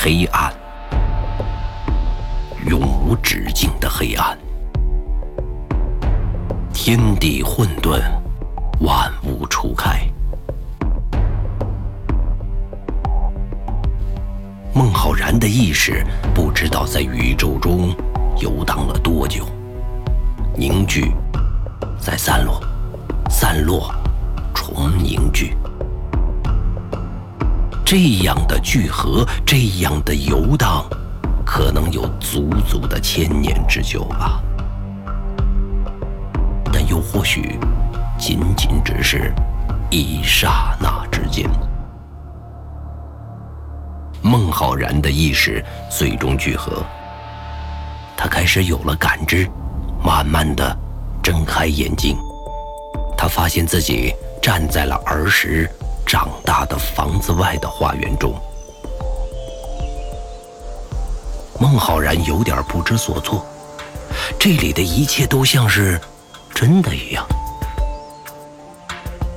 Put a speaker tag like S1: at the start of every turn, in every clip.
S1: 黑暗，永无止境的黑暗，天地混沌，万物初开。孟浩然的意识不知道在宇宙中游荡了多久，凝聚，再散落，散落，重凝聚。这样的聚合，这样的游荡，可能有足足的千年之久吧。但又或许，仅仅只是一刹那之间。孟浩然的意识最终聚合，他开始有了感知，慢慢的睁开眼睛，他发现自己站在了儿时。长大的房子外的花园中，孟浩然有点不知所措。这里的一切都像是真的一样，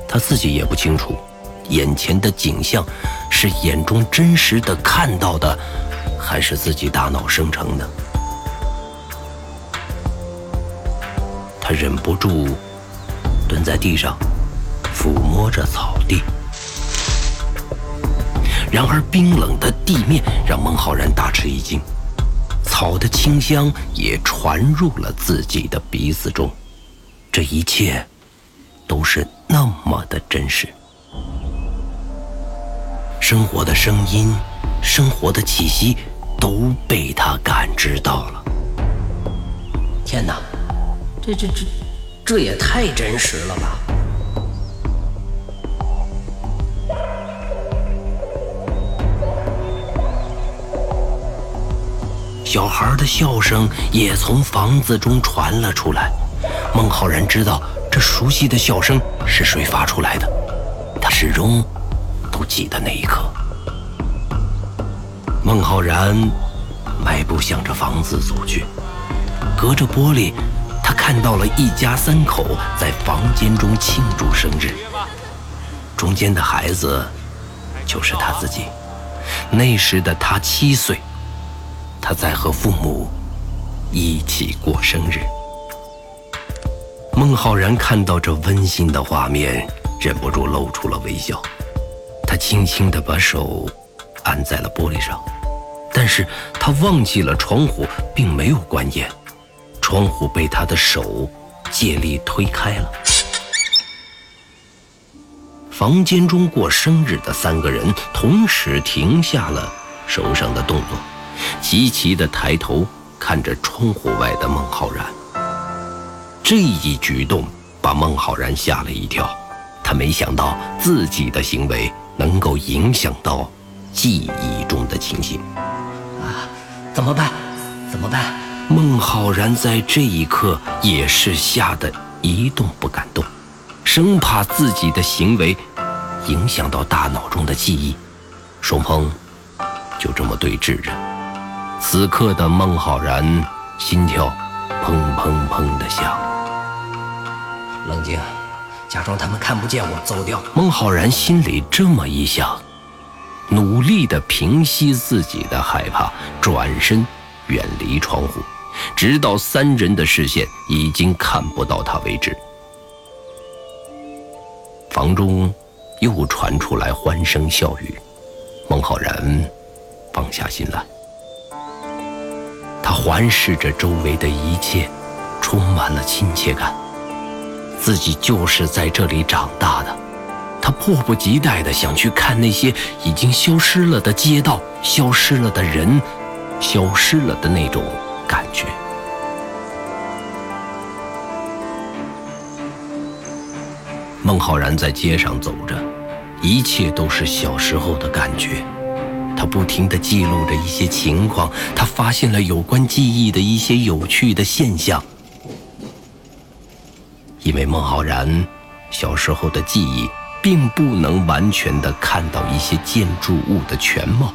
S1: 他自己也不清楚，眼前的景象是眼中真实的看到的，还是自己大脑生成的。他忍不住蹲在地上，抚摸着草地。然而，冰冷的地面让孟浩然大吃一惊，草的清香也传入了自己的鼻子中。这一切都是那么的真实，生活的声音、生活的气息都被他感知到了。
S2: 天哪，这这这，这也太真实了吧！
S1: 小孩的笑声也从房子中传了出来。孟浩然知道，这熟悉的笑声是谁发出来的。他始终都记得那一刻。孟浩然迈步向着房子走去，隔着玻璃，他看到了一家三口在房间中庆祝生日。中间的孩子就是他自己。那时的他七岁。他在和父母一起过生日。孟浩然看到这温馨的画面，忍不住露出了微笑。他轻轻地把手按在了玻璃上，但是他忘记了窗户并没有关严，窗户被他的手借力推开了。房间中过生日的三个人同时停下了手上的动作。齐齐地抬头看着窗户外的孟浩然，这一举动把孟浩然吓了一跳。他没想到自己的行为能够影响到记忆中的情形。
S2: 啊，怎么办？怎么办？
S1: 孟浩然在这一刻也是吓得一动不敢动，生怕自己的行为影响到大脑中的记忆。双方就这么对峙着。此刻的孟浩然心跳砰砰砰的响。
S2: 冷静，假装他们看不见我，走掉。
S1: 孟浩然心里这么一想，努力的平息自己的害怕，转身远离窗户，直到三人的视线已经看不到他为止。房中又传出来欢声笑语，孟浩然放下心来。他环视着周围的一切，充满了亲切感。自己就是在这里长大的，他迫不及待地想去看那些已经消失了的街道、消失了的人、消失了的那种感觉。孟浩然在街上走着，一切都是小时候的感觉。他不停地记录着一些情况，他发现了有关记忆的一些有趣的现象。因为孟浩然小时候的记忆并不能完全的看到一些建筑物的全貌，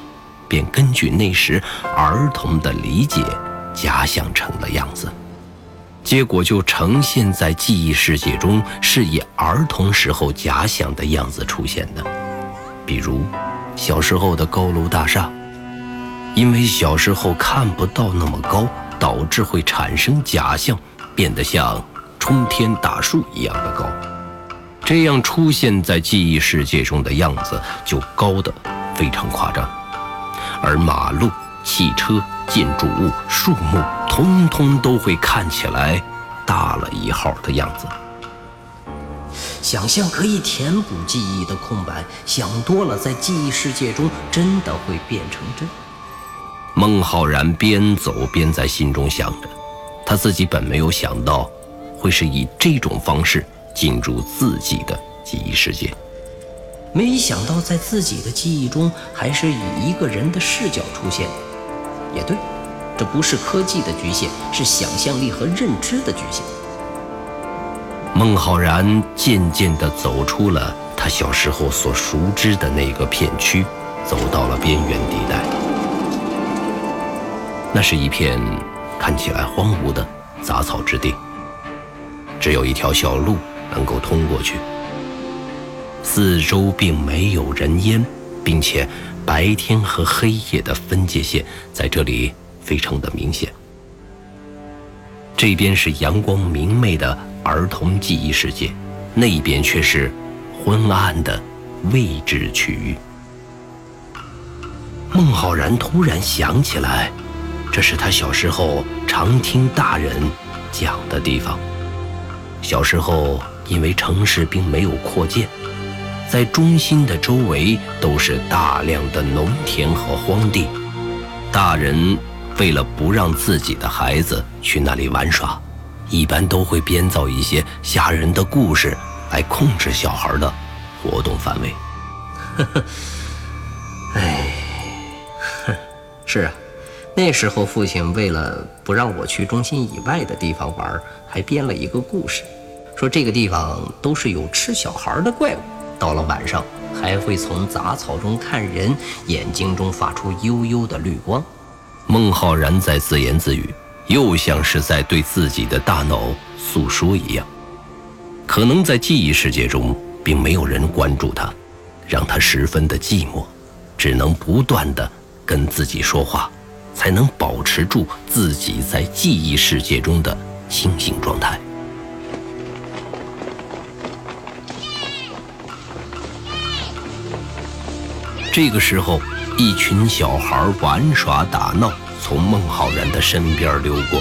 S1: 便根据那时儿童的理解假想成了样子，结果就呈现在记忆世界中是以儿童时候假想的样子出现的，比如。小时候的高楼大厦，因为小时候看不到那么高，导致会产生假象，变得像冲天大树一样的高。这样出现在记忆世界中的样子就高的非常夸张，而马路、汽车、建筑物、树木，通通都会看起来大了一号的样子。
S2: 想象可以填补记忆的空白，想多了，在记忆世界中真的会变成真。
S1: 孟浩然边走边在心中想着，他自己本没有想到，会是以这种方式进入自己的记忆世界。
S2: 没想到在自己的记忆中，还是以一个人的视角出现。也对，这不是科技的局限，是想象力和认知的局限。
S1: 孟浩然渐渐地走出了他小时候所熟知的那个片区，走到了边缘地带。那是一片看起来荒芜的杂草之地，只有一条小路能够通过去。四周并没有人烟，并且白天和黑夜的分界线在这里非常的明显。这边是阳光明媚的。儿童记忆世界，那边却是昏暗的未知区域。孟浩然突然想起来，这是他小时候常听大人讲的地方。小时候，因为城市并没有扩建，在中心的周围都是大量的农田和荒地，大人为了不让自己的孩子去那里玩耍。一般都会编造一些吓人的故事来控制小孩的活动范围。
S2: 呵呵，哎，是啊，那时候父亲为了不让我去中心以外的地方玩，还编了一个故事，说这个地方都是有吃小孩的怪物，到了晚上还会从杂草中看人，眼睛中发出幽幽的绿光。
S1: 孟浩然在自言自语。又像是在对自己的大脑诉说一样，可能在记忆世界中，并没有人关注他，让他十分的寂寞，只能不断的跟自己说话，才能保持住自己在记忆世界中的清醒状态。这个时候，一群小孩玩耍打闹。从孟浩然的身边溜过。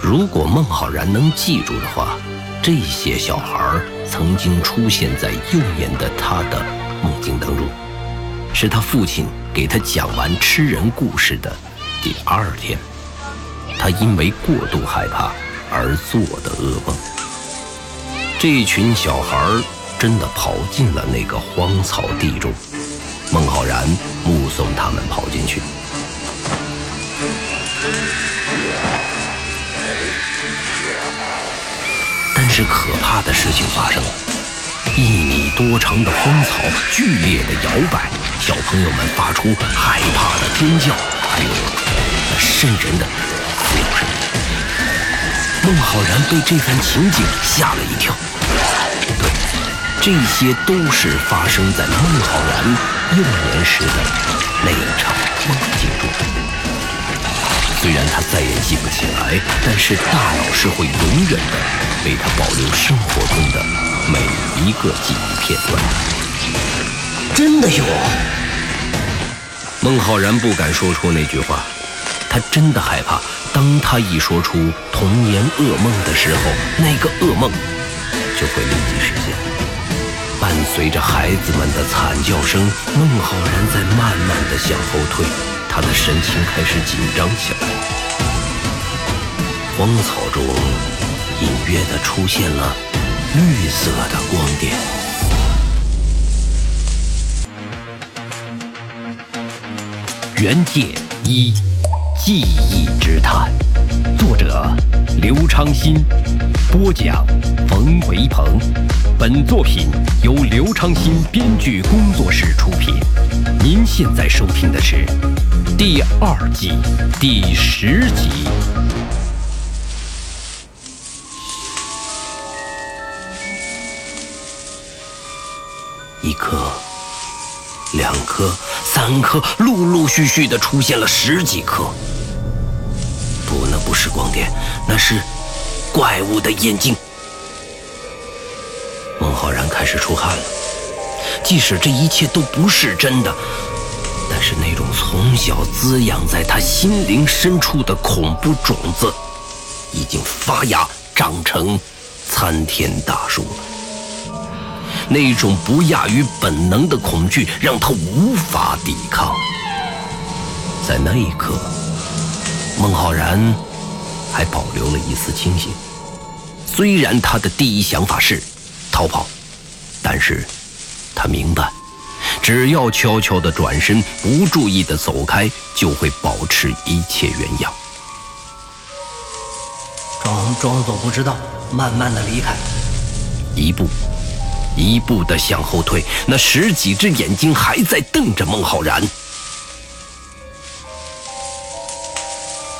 S1: 如果孟浩然能记住的话，这些小孩曾经出现在幼年的他的梦境当中，是他父亲给他讲完吃人故事的第二天，他因为过度害怕而做的噩梦。这群小孩真的跑进了那个荒草地中，孟浩然目送他们跑进去。但是可怕的事情发生了，一米多长的荒草剧烈的摇摆，小朋友们发出害怕的尖叫，还有那瘆人的嘶叫声。孟浩然被这番情景吓了一跳。这些都是发生在孟浩然幼年时的那场梦境中。虽然他再也记不起来，但是大脑是会永远的为他保留生活中的每一个记忆片段。
S2: 真的有？
S1: 孟浩然不敢说出那句话，他真的害怕，当他一说出童年噩梦的时候，那个噩梦就会立即实现。伴随着孩子们的惨叫声，孟浩然在慢慢的向后退。他的神情开始紧张起来，荒草中隐约的出现了绿色的光点。原界一记忆之谈，作者刘昌新，播讲冯维鹏。本作品由刘昌新编剧工作室出品。您现在收听的是。第二季第十集，一颗两颗、三颗，陆陆续续的出现了十几颗。不，那不是光点，那是怪物的眼睛。孟浩然开始出汗了。即使这一切都不是真的，但是那种从小滋养在他心灵深处的恐怖种子，已经发芽长成参天大树了。那种不亚于本能的恐惧，让他无法抵抗。在那一刻，孟浩然还保留了一丝清醒。虽然他的第一想法是逃跑，但是。他明白，只要悄悄地转身，不注意地走开，就会保持一切原样。
S2: 装装作不知道，慢慢地离开，
S1: 一步，一步的向后退。那十几只眼睛还在瞪着孟浩然。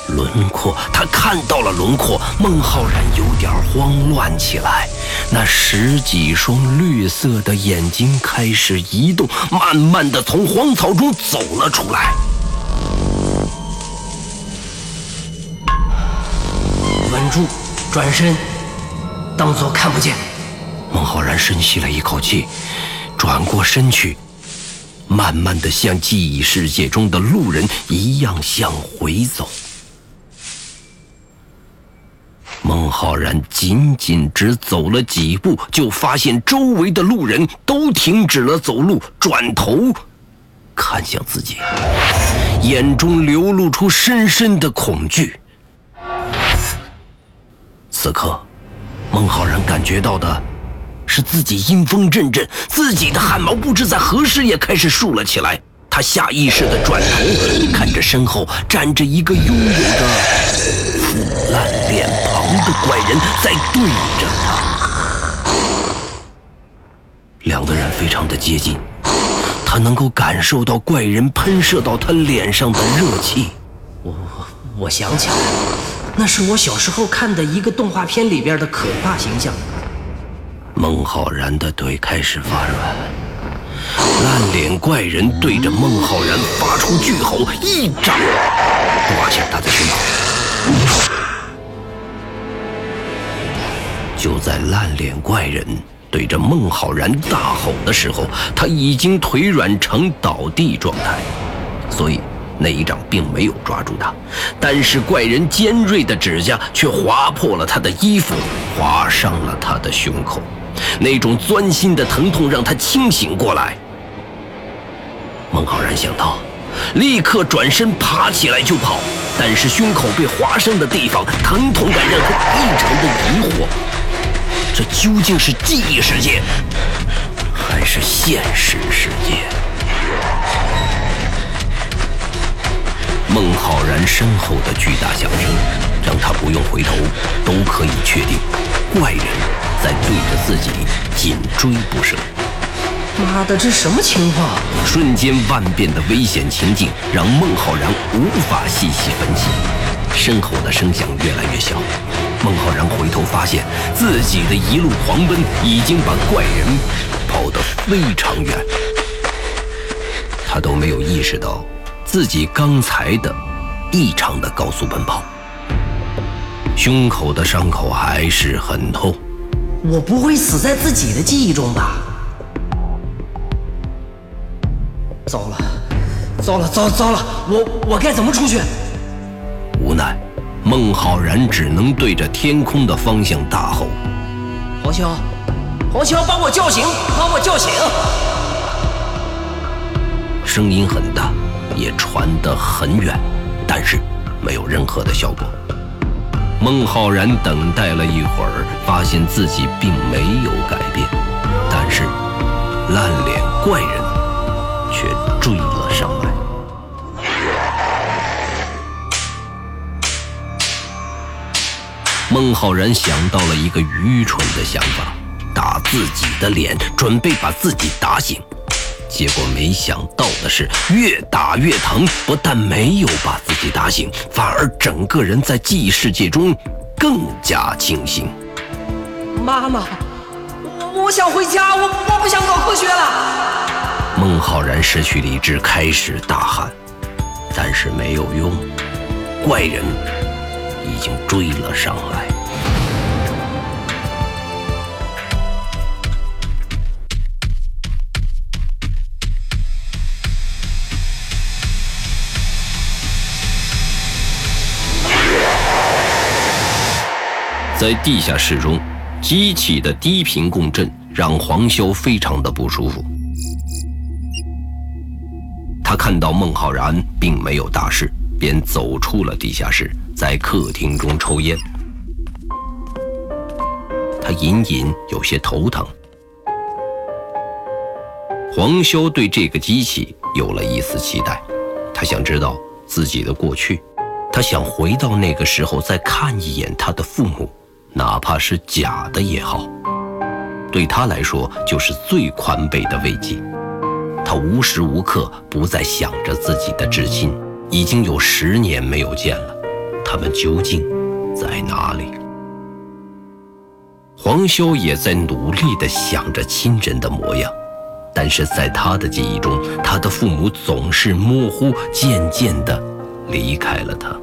S1: 轮廓，他看到了轮廓。孟浩然有点慌乱起来。那十几双绿色的眼睛开始移动，慢慢的从荒草中走了出来。
S2: 稳住，转身，当做看不见。
S1: 孟浩然深吸了一口气，转过身去，慢慢的像记忆世界中的路人一样向回走。孟浩然仅仅只走了几步，就发现周围的路人都停止了走路，转头看向自己，眼中流露出深深的恐惧。此刻，孟浩然感觉到的是自己阴风阵阵，自己的汗毛不知在何时也开始竖了起来。他下意识地转头，看着身后站着一个拥有着腐烂脸庞的怪人，在对着他。两个人非常的接近，他能够感受到怪人喷射到他脸上的热气。
S2: 我我想起来了，那是我小时候看的一个动画片里边的可怕形象。
S1: 孟浩然的腿开始发软。烂脸怪人对着孟浩然发出巨吼，一掌抓向他的胸口。就在烂脸怪人对着孟浩然大吼的时候，他已经腿软成倒地状态，所以那一掌并没有抓住他。但是怪人尖锐的指甲却划破了他的衣服，划伤了他的胸口。那种钻心的疼痛让他清醒过来。孟浩然想到，立刻转身爬起来就跑，但是胸口被划伤的地方，疼痛感让他异常的疑惑：这究竟是记忆世界，还是现实世界？孟浩然身后的巨大响声，让他不用回头都可以确定，怪人在对着自己紧追不舍。
S2: 妈的，这什么情况？
S1: 瞬间万变的危险情境让孟浩然无法细细分析。身后的声响越来越小，孟浩然回头发现自己的一路狂奔已经把怪人跑得非常远。他都没有意识到自己刚才的异常的高速奔跑，胸口的伤口还是很痛。
S2: 我不会死在自己的记忆中吧？糟了，糟了，糟糟了！我我该怎么出去？
S1: 无奈，孟浩然只能对着天空的方向大吼：“
S2: 黄潇，黄潇，把我叫醒，把我叫醒！”
S1: 声音很大，也传得很远，但是没有任何的效果。孟浩然等待了一会儿，发现自己并没有改变，但是烂脸怪人。却追了上来。孟浩然想到了一个愚蠢的想法，打自己的脸，准备把自己打醒。结果没想到的是，越打越疼，不但没有把自己打醒，反而整个人在记忆世界中更加清醒。
S2: 妈妈，我我想回家，我我不想搞科学了。
S1: 孟浩然失去理智，开始大喊，但是没有用，怪人已经追了上来。在地下室中，机器的低频共振让黄潇非常的不舒服。他看到孟浩然并没有大事，便走出了地下室，在客厅中抽烟。他隐隐有些头疼。黄潇对这个机器有了一丝期待，他想知道自己的过去，他想回到那个时候再看一眼他的父母。哪怕是假的也好，对他来说就是最宽慰的慰藉。他无时无刻不在想着自己的至亲，已经有十年没有见了，他们究竟在哪里？黄修也在努力地想着亲人的模样，但是在他的记忆中，他的父母总是模糊，渐渐地离开了他。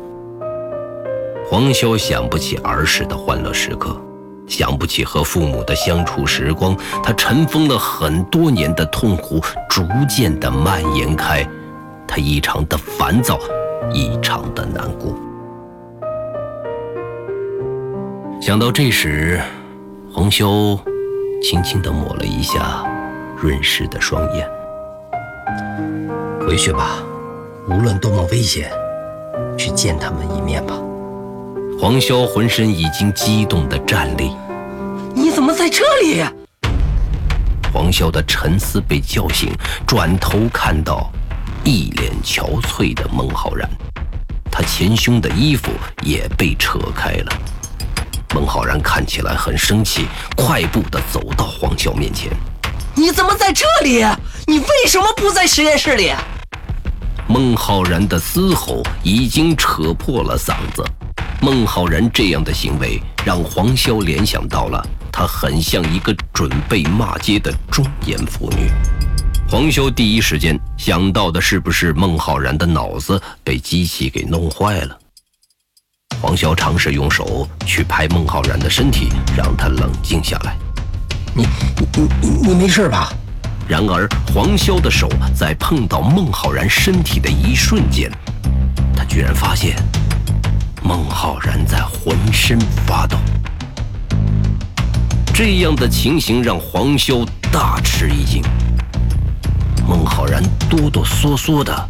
S1: 黄潇想不起儿时的欢乐时刻，想不起和父母的相处时光。他尘封了很多年的痛苦逐渐的蔓延开，他异常的烦躁，异常的难过。想到这时，黄修轻轻地抹了一下润湿的双眼。
S2: 回去吧，无论多么危险，去见他们一面吧。
S1: 黄潇浑身已经激动的站立。
S2: 你怎么在这里？
S1: 黄潇的沉思被叫醒，转头看到一脸憔悴的孟浩然，他前胸的衣服也被扯开了。孟浩然看起来很生气，快步的走到黄潇面前。
S2: 你怎么在这里？你为什么不在实验室里？
S1: 孟浩然的嘶吼已经扯破了嗓子。孟浩然这样的行为让黄潇联想到了，他很像一个准备骂街的中年妇女。黄潇第一时间想到的是不是孟浩然的脑子被机器给弄坏了？黄潇尝试用手去拍孟浩然的身体，让他冷静下来。
S2: 你你你你没事吧？
S1: 然而黄潇的手在碰到孟浩然身体的一瞬间，他居然发现。孟浩然在浑身发抖，这样的情形让黄潇大吃一惊。孟浩然哆哆嗦嗦的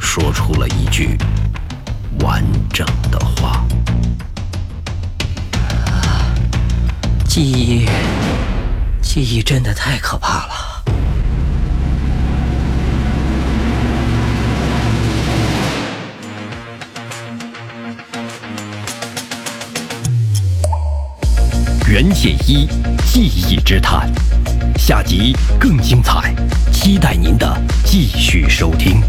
S1: 说出了一句完整的话：“
S2: 记忆，记忆真的太可怕了。”
S3: 原写一记忆之谈，下集更精彩，期待您的继续收听。